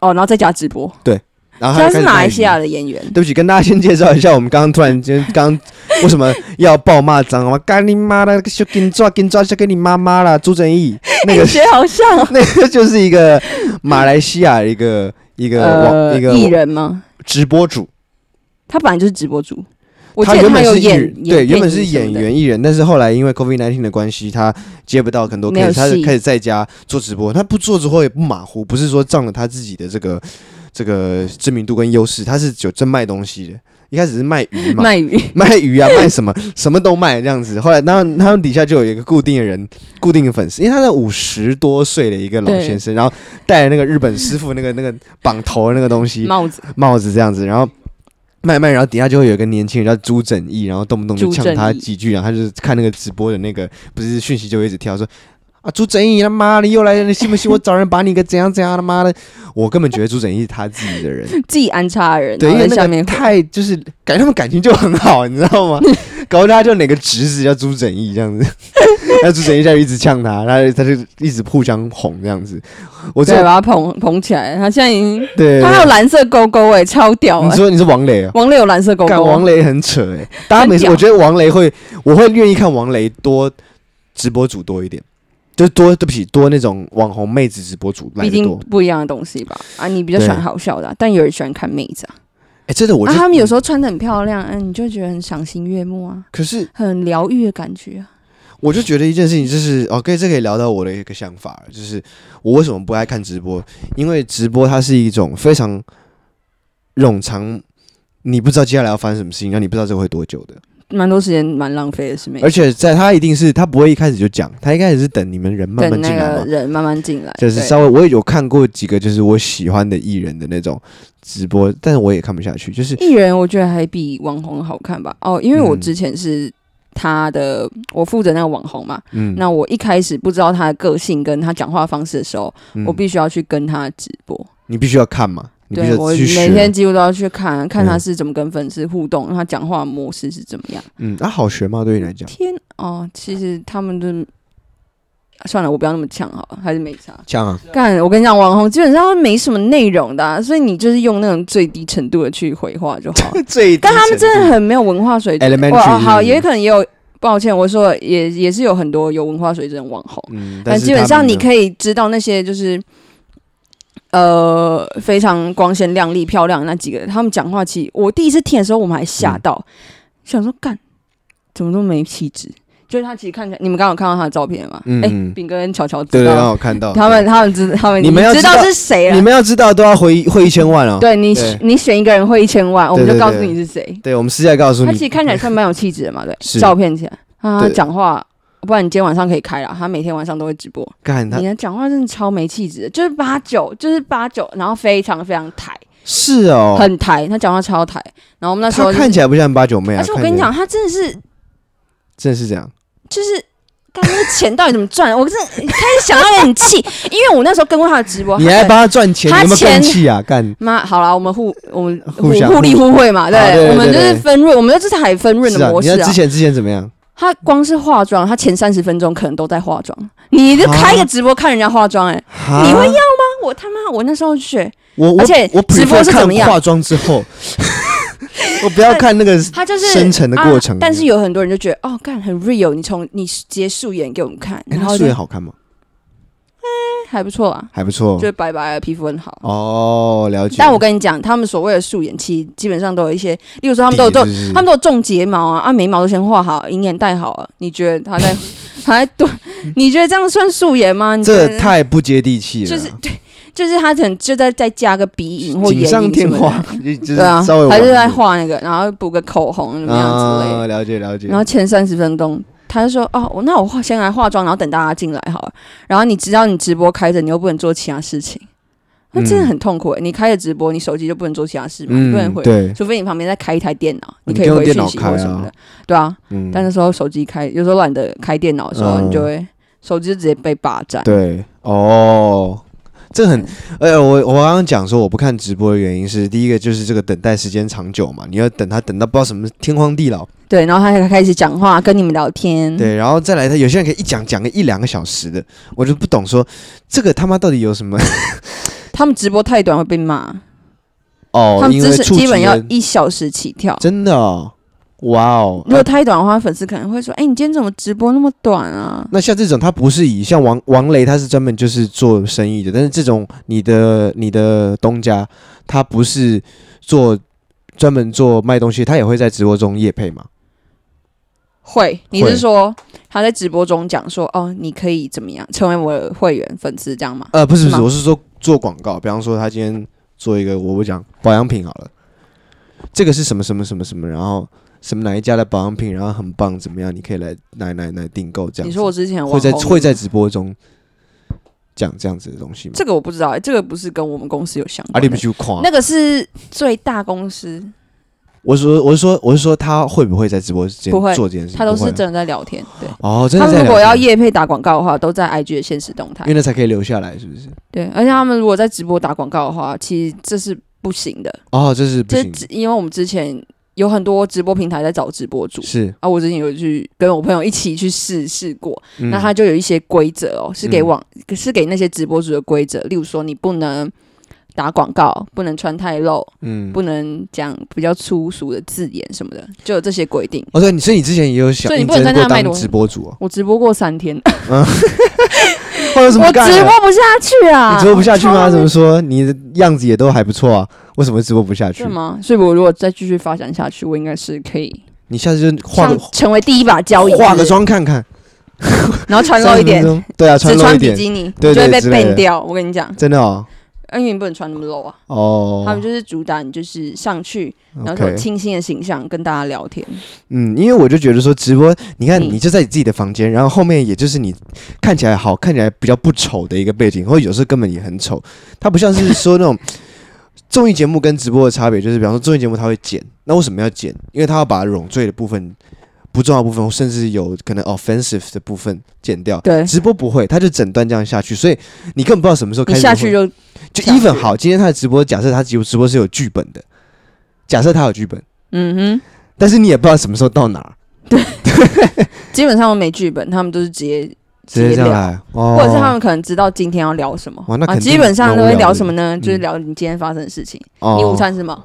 哦，然后在家直播。对。然后他是马来西亚的演员。对不起，跟大家先介绍一下，我们刚刚突然间刚为什么要爆骂脏话？干你妈的，就给你抓给你抓，就给你妈妈了。朱正义，那个谁好像？那个就是一个马来西亚一个一个网一个艺人吗？直播主。他本来就是直播主。他原本是演对，原本是演员艺人，但是后来因为 COVID-19 的关系，他接不到很多 case，他就开始在家做直播。他不做直播也不马虎，不是说仗了他自己的这个。这个知名度跟优势，他是有真卖东西的。一开始是卖鱼嘛，卖鱼，卖鱼啊，卖什么，什么都卖这样子。后来，然后他们底下就有一个固定的人，固定的粉丝，因为他是五十多岁的一个老先生，然后戴那个日本师傅那个那个绑头的那个东西帽子，帽子这样子，然后卖卖，然后底下就会有一个年轻人叫朱正义，然后动不动就呛他几句，然后他就是看那个直播的那个不是讯息就一直跳说。啊，朱正义他妈的又来了！你信不信我找人把你给怎样怎样？他妈的，我根本觉得朱正义是他自己的人，自己安插人。对，因为那个太就是感觉他们感情就很好，你知道吗？搞得他就哪个侄子叫朱正义这样子，那朱正义就一直呛他，他他就一直互相哄这样子。我再把他捧捧起来，他现在已经对，他还有蓝色勾勾哎，超屌！你说你是王雷啊？王雷有蓝色勾勾，王雷很扯哎。大家每次我觉得王雷会，我会愿意看王雷多直播主多一点。就多对不起，多那种网红妹子直播主来的多，毕竟不一样的东西吧？啊，你比较喜欢好笑的，啊，但有人喜欢看妹子啊。哎，真的，我觉得，啊，他们有时候穿的很漂亮，嗯，你就觉得很赏心悦目啊。可是很疗愈的感觉啊。我就觉得一件事情就是哦，可以这可以聊到我的一个想法，就是我为什么不爱看直播？因为直播它是一种非常冗长，你不知道接下来要发生什么事情，让你不知道这个会多久的。蛮多时间蛮浪费的，是没错。而且在他一定是他不会一开始就讲，他一开始是等你们人慢慢进来嘛，人慢慢进来，就是稍微我也有看过几个就是我喜欢的艺人的那种直播，但是我也看不下去。就是艺人，我觉得还比网红好看吧？哦，因为我之前是他的，嗯、我负责那个网红嘛，嗯，那我一开始不知道他的个性跟他讲话方式的时候，嗯、我必须要去跟他直播，你必须要看嘛。对，我每天几乎都要去看看他是怎么跟粉丝互动，嗯、他讲话模式是怎么样。嗯，那、啊、好学吗？对你来讲？天哦，其实他们都算了，我不要那么呛好了，还是没差。呛啊！干，我跟你讲，网红基本上没什么内容的、啊，所以你就是用那种最低程度的去回话就好。最低，但他们真的很没有文化水准。哇，好，也可能也有，抱歉，我说也也是有很多有文化水准的网红，嗯、但，但基本上你可以知道那些就是。呃，非常光鲜亮丽、漂亮的那几个人，他们讲话，其实我第一次听的时候，我们还吓到，嗯、想说干，怎么都没气质？就是他其实看起来，你们刚刚有看到他的照片吗？嗯，哎、欸，炳哥跟乔乔知道，对，刚好看到他们，他们知，他们你们要知道是谁？你们要知道都要汇汇一千万哦。对你，对你选一个人汇一千万，我们就告诉你是谁。对，我们私下告诉你，他其实看起来算蛮有气质的嘛，对，是照片起来啊，讲话。不然你今天晚上可以开了，他每天晚上都会直播。干他，你的讲话真的超没气质，就是八九，就是八九，然后非常非常台。是哦，很台，他讲话超台。然后我们那时候、就是、看起来不像八九妹啊。而且我跟你讲，他真的是，真的是这样。就是，刚刚钱到底怎么赚？我真的开始想到有点气，因为我那时候跟过他的直播，你还帮他赚钱，他钱气啊？干 妈，好了，我们互我们互互利互惠嘛，对，我们就是分润，我们就是海分润的模式之前之前怎么样？他光是化妆，他前三十分钟可能都在化妆。你就开个直播看人家化妆，哎，你会要吗？我他妈，我那时候去，我而且我直播是怎么样？化妆之后，我不要看那个他就是生成的过程。但是有很多人就觉得，哦，干很 real，你从你直接素颜给我们看，然后素颜好看吗？还不错啊，还不错，就是白白的皮肤很好哦，了解。但我跟你讲，他们所谓的素颜，其实基本上都有一些，例如说他们都有种，他们都有种睫毛啊，啊眉毛都先画好，银眼带好了。你觉得他在，他在对？你觉得这样算素颜吗？这太不接地气了。就是对，就是他可能就在再加个鼻影或眼影上添花，对啊，还是在画那个，然后补个口红怎么样之类的。了解了解。然后前三十分钟。他就说：“哦，那我化先来化妆，然后等大家进来好了。然后你知道你直播开着，你又不能做其他事情，那真的很痛苦。你开着直播，你手机就不能做其他事嘛，不能回，对，除非你旁边再开一台电脑，你可以回讯息或什么的，对啊。但那时候手机开，有时候懒得开电脑的时候，你就会手机就直接被霸占。对，哦。”这很，呃，我我刚刚讲说我不看直播的原因是，第一个就是这个等待时间长久嘛，你要等他等到不知道什么天荒地老。对，然后他才开始讲话，跟你们聊天。对，然后再来，他有些人可以一讲讲个一两个小时的，我就不懂说这个他妈到底有什么？他们直播太短会被骂。哦，他们只是基本要一小时起跳。真的哦。哇哦！如果太短的话，粉丝可能会说：“哎，你今天怎么直播那么短啊？”那像这种，他不是以像王王雷，他是专门就是做生意的。但是这种你的你的东家，他不是做专门做卖东西，他也会在直播中夜配吗？会，你是说他在直播中讲说：“哦，你可以怎么样成为我的会员粉丝这样吗？”呃，不是不是，我是说做广告，比方说他今天做一个，我不讲保养品好了，这个是什么什么什么什么，然后。什么哪一家的保养品，然后很棒，怎么样？你可以来来来来订购这样。你说我之前会在会在直播中讲这样子的东西吗？这个我不知道、欸，这个不是跟我们公司有相关。啊，你不去夸？那个是最大公司。我说我是说我是说他会不会在直播间做这件事？他都是真的在聊天。对哦。他们如果要夜配打广告的话，都在 IG 的现实动态，因为那才可以留下来，是不是？对，而且他们如果在直播打广告的话，其实这是不行的。哦，这是不行，因为我们之前。有很多直播平台在找直播主，是。啊，我之前有去跟我朋友一起去试试过，嗯、那他就有一些规则哦，是给网、嗯、是给那些直播主的规则，例如说你不能打广告，不能穿太露，嗯，不能讲比较粗俗的字眼什么的，就有这些规定。哦，对，所以你之前也有想，所以你不能在那卖直播主啊？我直播过三天，嗯，我直播不下去啊！你直播不下去吗？怎么说？你的样子也都还不错啊。为什么直播不下去？是吗？所以我如果再继续发展下去，我应该是可以。你下次就化成为第一把交椅，化个妆看看，然后穿露一点，对啊，只穿比基尼，就会被 ban 掉。我跟你讲，真的哦。因为你不能穿那么露啊。哦，他们就是主打你就是上去，然后有清新的形象跟大家聊天。嗯，因为我就觉得说直播，你看嗯你就在你自己的房间，然后后面也就是你看起来好、看起来比较不丑的一个背景，或者有时候根本也很丑。它不像是说那种综艺节目跟直播的差别，就是比方说综艺节目它会剪，那为什么要剪？因为它要把冗赘的部分、不重要部分，甚至有可能 offensive 的部分剪掉。对，直播不会，他就整段这样下去，所以你根本不知道什么时候开始。会下去就就 even 好，今天他的直播，假设他直直播是有剧本的，假设他有剧本，嗯哼，但是你也不知道什么时候到哪儿，基本上都没剧本，他们都是直接直接这样哦、或者是他们可能知道今天要聊什么。啊，基本上都会聊什么呢？就是聊你今天发生的事情。哦。你午餐是什么？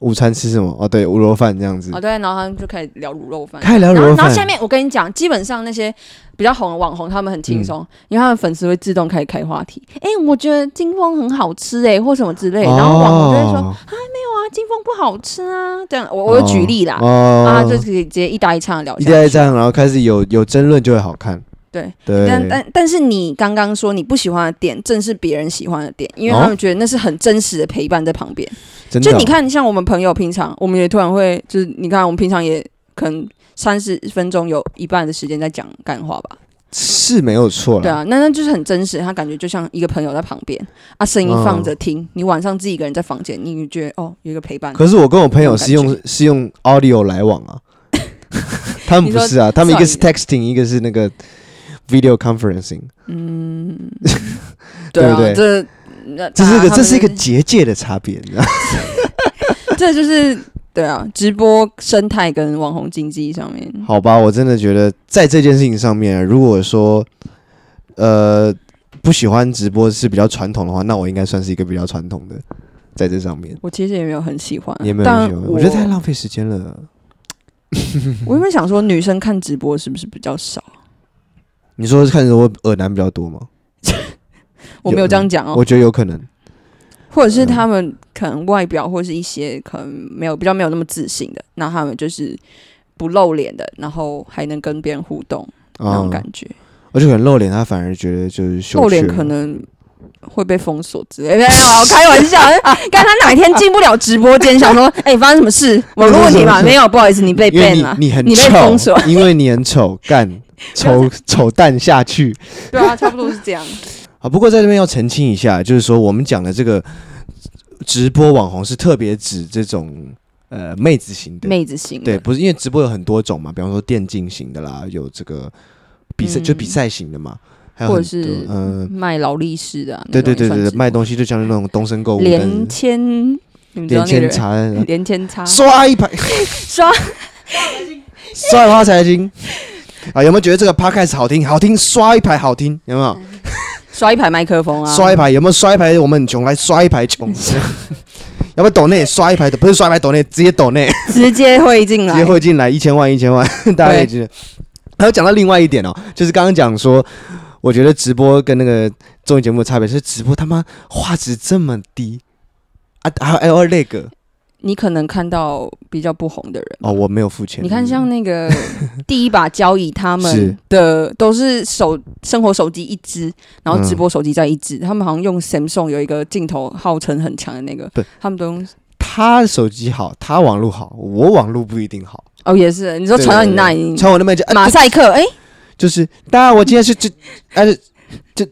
午餐吃什么？哦，对，卤肉饭这样子。哦，，对，然后他们就开始聊卤肉饭，开始聊卤肉饭。然后下面我跟你讲，基本上那些比较红的网红，他们很轻松，因为他们粉丝会自动开始开话题。哎，我觉得金峰很好吃哎，或什么之类，然后网红就会说啊，没有啊，金峰不好吃啊，这样我我有举例啦，哦，啊，就可以直接一搭一唱的聊一搭一唱，然后开始有有争论就会好看，对对，但但但是你刚刚说你不喜欢的点，正是别人喜欢的点，因为哦他们觉得那是很真实的陪伴在旁边。哦就你看，像我们朋友平常，我们也突然会，就是你看，我们平常也可能三十分钟有一半的时间在讲干话吧。是没有错了，对啊，那那就是很真实，他感觉就像一个朋友在旁边啊，声音放着听。你晚上自己一个人在房间，你觉得哦，有一个陪伴。可是我跟我朋友是用是用 audio 来往啊，他们不是啊，他们一个是 texting，一个是那个 video conferencing，嗯，对不对？这这是一个这是一个结界的差别，你知道吗？这就是对啊，直播生态跟网红经济上面，好吧，我真的觉得在这件事情上面，如果说呃不喜欢直播是比较传统的话，那我应该算是一个比较传统的，在这上面。我其实也没有很喜欢，也没有很喜欢，我我觉得太浪费时间了。我有没有想说，女生看直播是不是比较少？你说看着我耳男比较多吗？我没有这样讲哦，我觉得有可能。或者是他们可能外表或是一些可能没有比较没有那么自信的，那他们就是不露脸的，然后还能跟别人互动那种嗯感觉。而且可能露脸，他反而觉得就是羞露脸可能会被封锁之类的。没有，我开玩笑。看他哪一天进不了直播间，想说，哎、发生什么事？网络问题吗？没有，不好意思，你被。你很你被封锁，因为你很丑，干 丑丑蛋下去。对啊，差不多是这样。好，不过在这边要澄清一下，就是说我们讲的这个直播网红是特别指这种呃妹子型的，妹子型的。对，不是因为直播有很多种嘛，比方说电竞型的啦，有这个比赛、嗯。就比赛型的嘛，还有或者是嗯、卖劳力士的、啊，对对对对对，卖东东西就像那种东升购物连灯、千，你们知道连那个人？千茶、连千差刷一排。刷。刷一排财经啊，有没有觉得这个 podcast 好听？好听，刷一排好听，有没有？刷一排麦克风啊，刷一排有没有刷一排？我们很穷，来刷一排穷。要不要抖内刷一排的？不是刷一排抖内，直接抖内，直接会进来，直接汇进来一千万一千万，大家可以记得。还有讲到另外一点哦，就是刚刚讲说，我觉得直播跟那个综艺节目的差别是，直播他妈画质这么低啊，还有还有那个你可能看到比较不红的人。哦，我没有付钱。你看，像那个 第一把交椅，他们的都是手生活手机一支，然后直播手机再一支。他们好像用 Samsung 有一个镜头号称很强的那个对，他们都用他手机好，他网络好，我网络不一定好。哦，也是。你说传到你那里，传我那边就、啊马赛克，哎，就是，当然我今天是就，哎、就，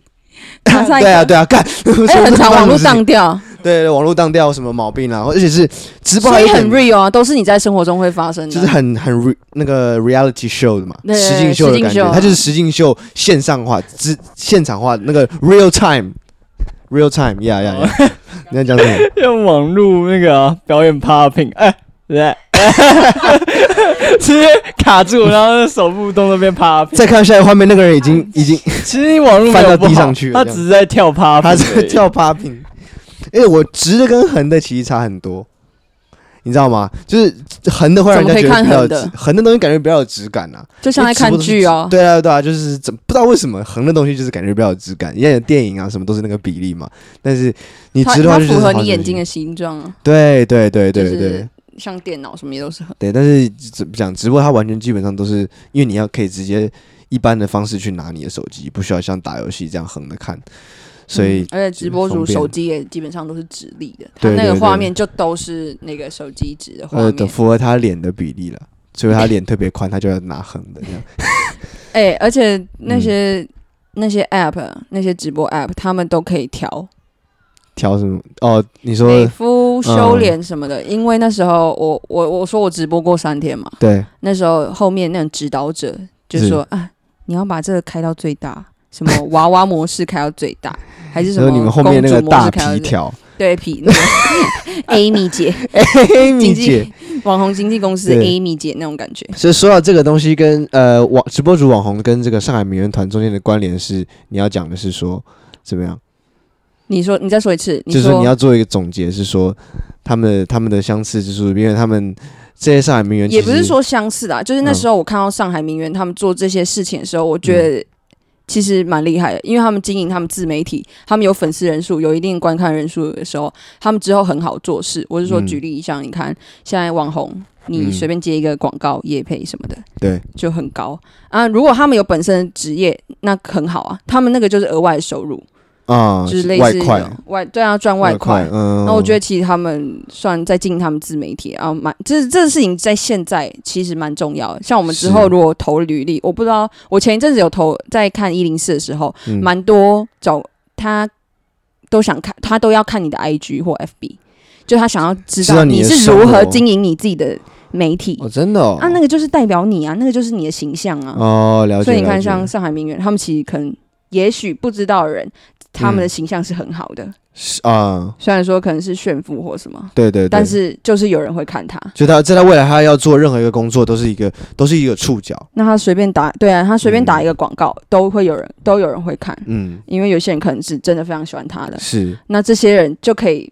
马赛克，对 啊对啊，干，哎，很长网络 当当掉，对，网络当掉有什么毛病啊？而且是直播所以很还有点 real 啊，都是你在生活中会发生的，就是很很 re, 那个 reality show 的嘛，对实境秀的感觉，实境秀啊它就是实境秀线上化、之现场化那个 real time，real time，呀呀呀！你在讲什么？用网络那个、啊、表演 popping，哎、对，直接卡住，然后手部动作变 popping。再看下一个画面，那个人已经已经其实你网络没翻到不好地上去了他只是在跳 popping，他在而已跳 popping。哎，我直的跟横的其实差很多，你知道吗？就是横的会让人家觉得比较有怎么可以看横的东西感觉比较有质感啊。就像在看剧哦。对啊，对啊，就是怎不知道为什么横的东西就是感觉比较有质感，因为电影啊什么都是那个比例嘛。但是你直的话就是它符合你眼睛的形状啊，对对对对就是对像电脑什么也都是很对，但是怎么讲，直播它完全基本上都是因为你要可以直接一般的方式去拿你的手机，不需要像打游戏这样横的看，所以、嗯、而且直播主手机也基本上都是直立的，他那个画面就都是那个手机直的画呃，面。的符合他脸的比例了，所以他脸特别宽，他就要拿横的这样。哎、欸，而且那些、嗯、那些 app 那些直播 app，他们都可以调调什么？哦，你说美肤修脸什么的、嗯。因为那时候我我我说我直播过三天嘛，对，那时候后面那种指导者就说啊，你要把这个开到最大，什么娃娃模式开到最大，还是什么？你们后面那个大皮条，对皮那个 Amy 姐，Amy 姐。网红经纪公司 Amy 姐那种感觉，所以说到这个东西跟呃网直播主网红跟这个上海名媛团中间的关联是，你要讲的是说怎么样？你说，你再说一次，就是说你要做一个总结，是说他们的他们的相似之处，因为他们这些上海名媛也不是说相似啊，就是那时候我看到上海名媛他们做这些事情的时候，我觉得。其实蛮厉害的，因为他们经营他们自媒体，他们有粉丝人数，有一定观看人数的时候，他们之后很好做事。我是说，举例一下你看，现在网红，你随便接一个广告、业配什么的，对，就很高啊。如果他们有本身的职业，那很好啊，他们那个就是额外的收入。啊，就是类似外外对啊，赚外快。嗯，那我觉得其实他们算在经营他们自媒体，然后蛮这这个事情在现在其实蛮重要的。像我们之后如果投履历，我不知道我前一阵子有投在看一零四的时候，蛮、嗯、多找他都想看，他都要看你的 IG 或 FB，就他想要知道你是如何经营你自己的媒体。哦，真的哦，啊，那个就是代表你啊，那个就是你的形象啊。哦，了解。所以你看，像上海名媛，他们其实可能也许不知道的人。他们的形象是很好的，是、嗯、啊，虽然说可能是炫富或什么，对对对，但是就是有人会看他，就他在他未来他要做任何一个工作都是一个都是一个触角。那他随便打，对啊，他随便打一个广告、嗯、都会有人都有人会看，嗯，因为有些人可能是真的非常喜欢他的，是，那这些人就可以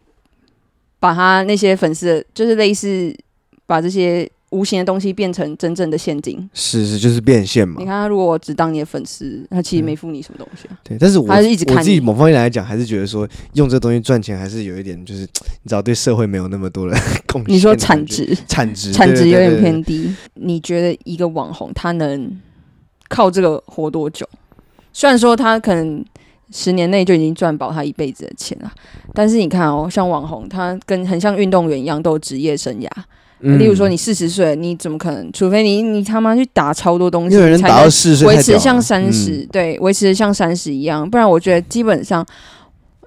把他那些粉丝，就是类似把这些。无形的东西变成真正的现金，是是就是变现嘛。你看他如果我只当你的粉丝，他其实没付你什么东西啊。嗯、对，但是我还是一直看我自己某方面来讲，还是觉得说用这东西赚钱还是有一点，就是你知道对社会没有那么多的 贡献。你说产值，产值，产值有点偏低。你觉得一个网红他能靠这个活多久？虽然说他可能十年内就已经赚饱他一辈子的钱了，但是你看哦，像网红，他跟很像运动员一样，都有职业生涯。例如说，你四十岁，你怎么可能？除非你你他妈去打超多东西，有人打到四十岁，维持像三十、嗯，对，维持像三十一样。不然，我觉得基本上，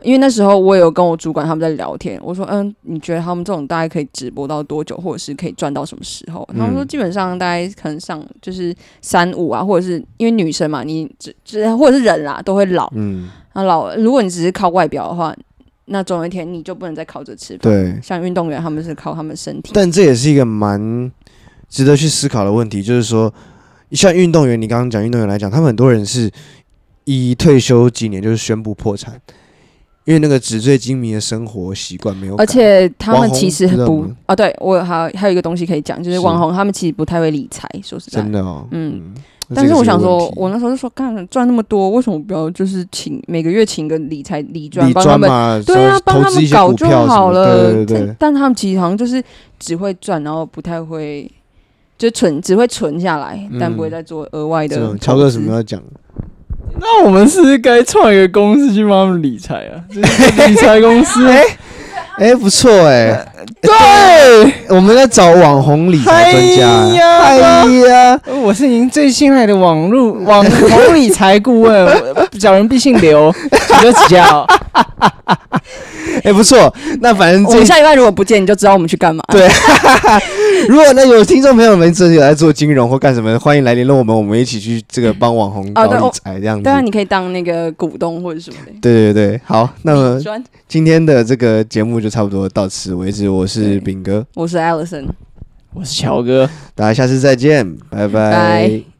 因为那时候我有跟我主管他们在聊天，我说，嗯，你觉得他们这种大概可以直播到多久，或者是可以赚到什么时候？他们说，基本上大概可能上就是三五啊，或者是因为女生嘛，你只只或者是人啦，都会老。嗯，那老，如果你只是靠外表的话。那总有一天你就不能再靠着吃饭。对，像运动员他们是靠他们身体。但这也是一个蛮值得去思考的问题，就是说，像运动员，你刚刚讲运动员来讲，他们很多人是一退休几年就是宣布破产，因为那个纸醉金迷的生活习惯没有。而且他们其实不啊，对我还还有一个东西可以讲，就是网红他们其实不太会理财，说实在，真的哦，嗯。嗯但是我想说，我那时候就说，干赚那么多，为什么不要就是请每个月请个理财理专帮他们？对啊，帮他们搞就好了。对对对。但他们其实好像就是只会赚，然后不太会就存，只会存下来，但不会再做额外的。乔哥什么要讲？那我们是不是该创一个公司去帮他们理财啊？就是理财公司。哎、欸，不错哎、欸，对，我们在找网红理财专家。哎呀，哎呀，我是您最信赖的网络网 红理财顾问，小人必姓刘，请多指教。哎、欸，不错，那反正我们下礼拜如果不见，你就知道我们去干嘛。对，如果那有听众朋友们自己来做金融或干什么，欢迎来联络我们，我们一起去这个帮网红搞理财这样子。当然、啊，你可以当那个股东或者什么的。对对对，好，那么今天的这个节目就差不多到此为止。我是炳哥，我是 Allison，我是乔哥，大家下次再见，拜拜。Bye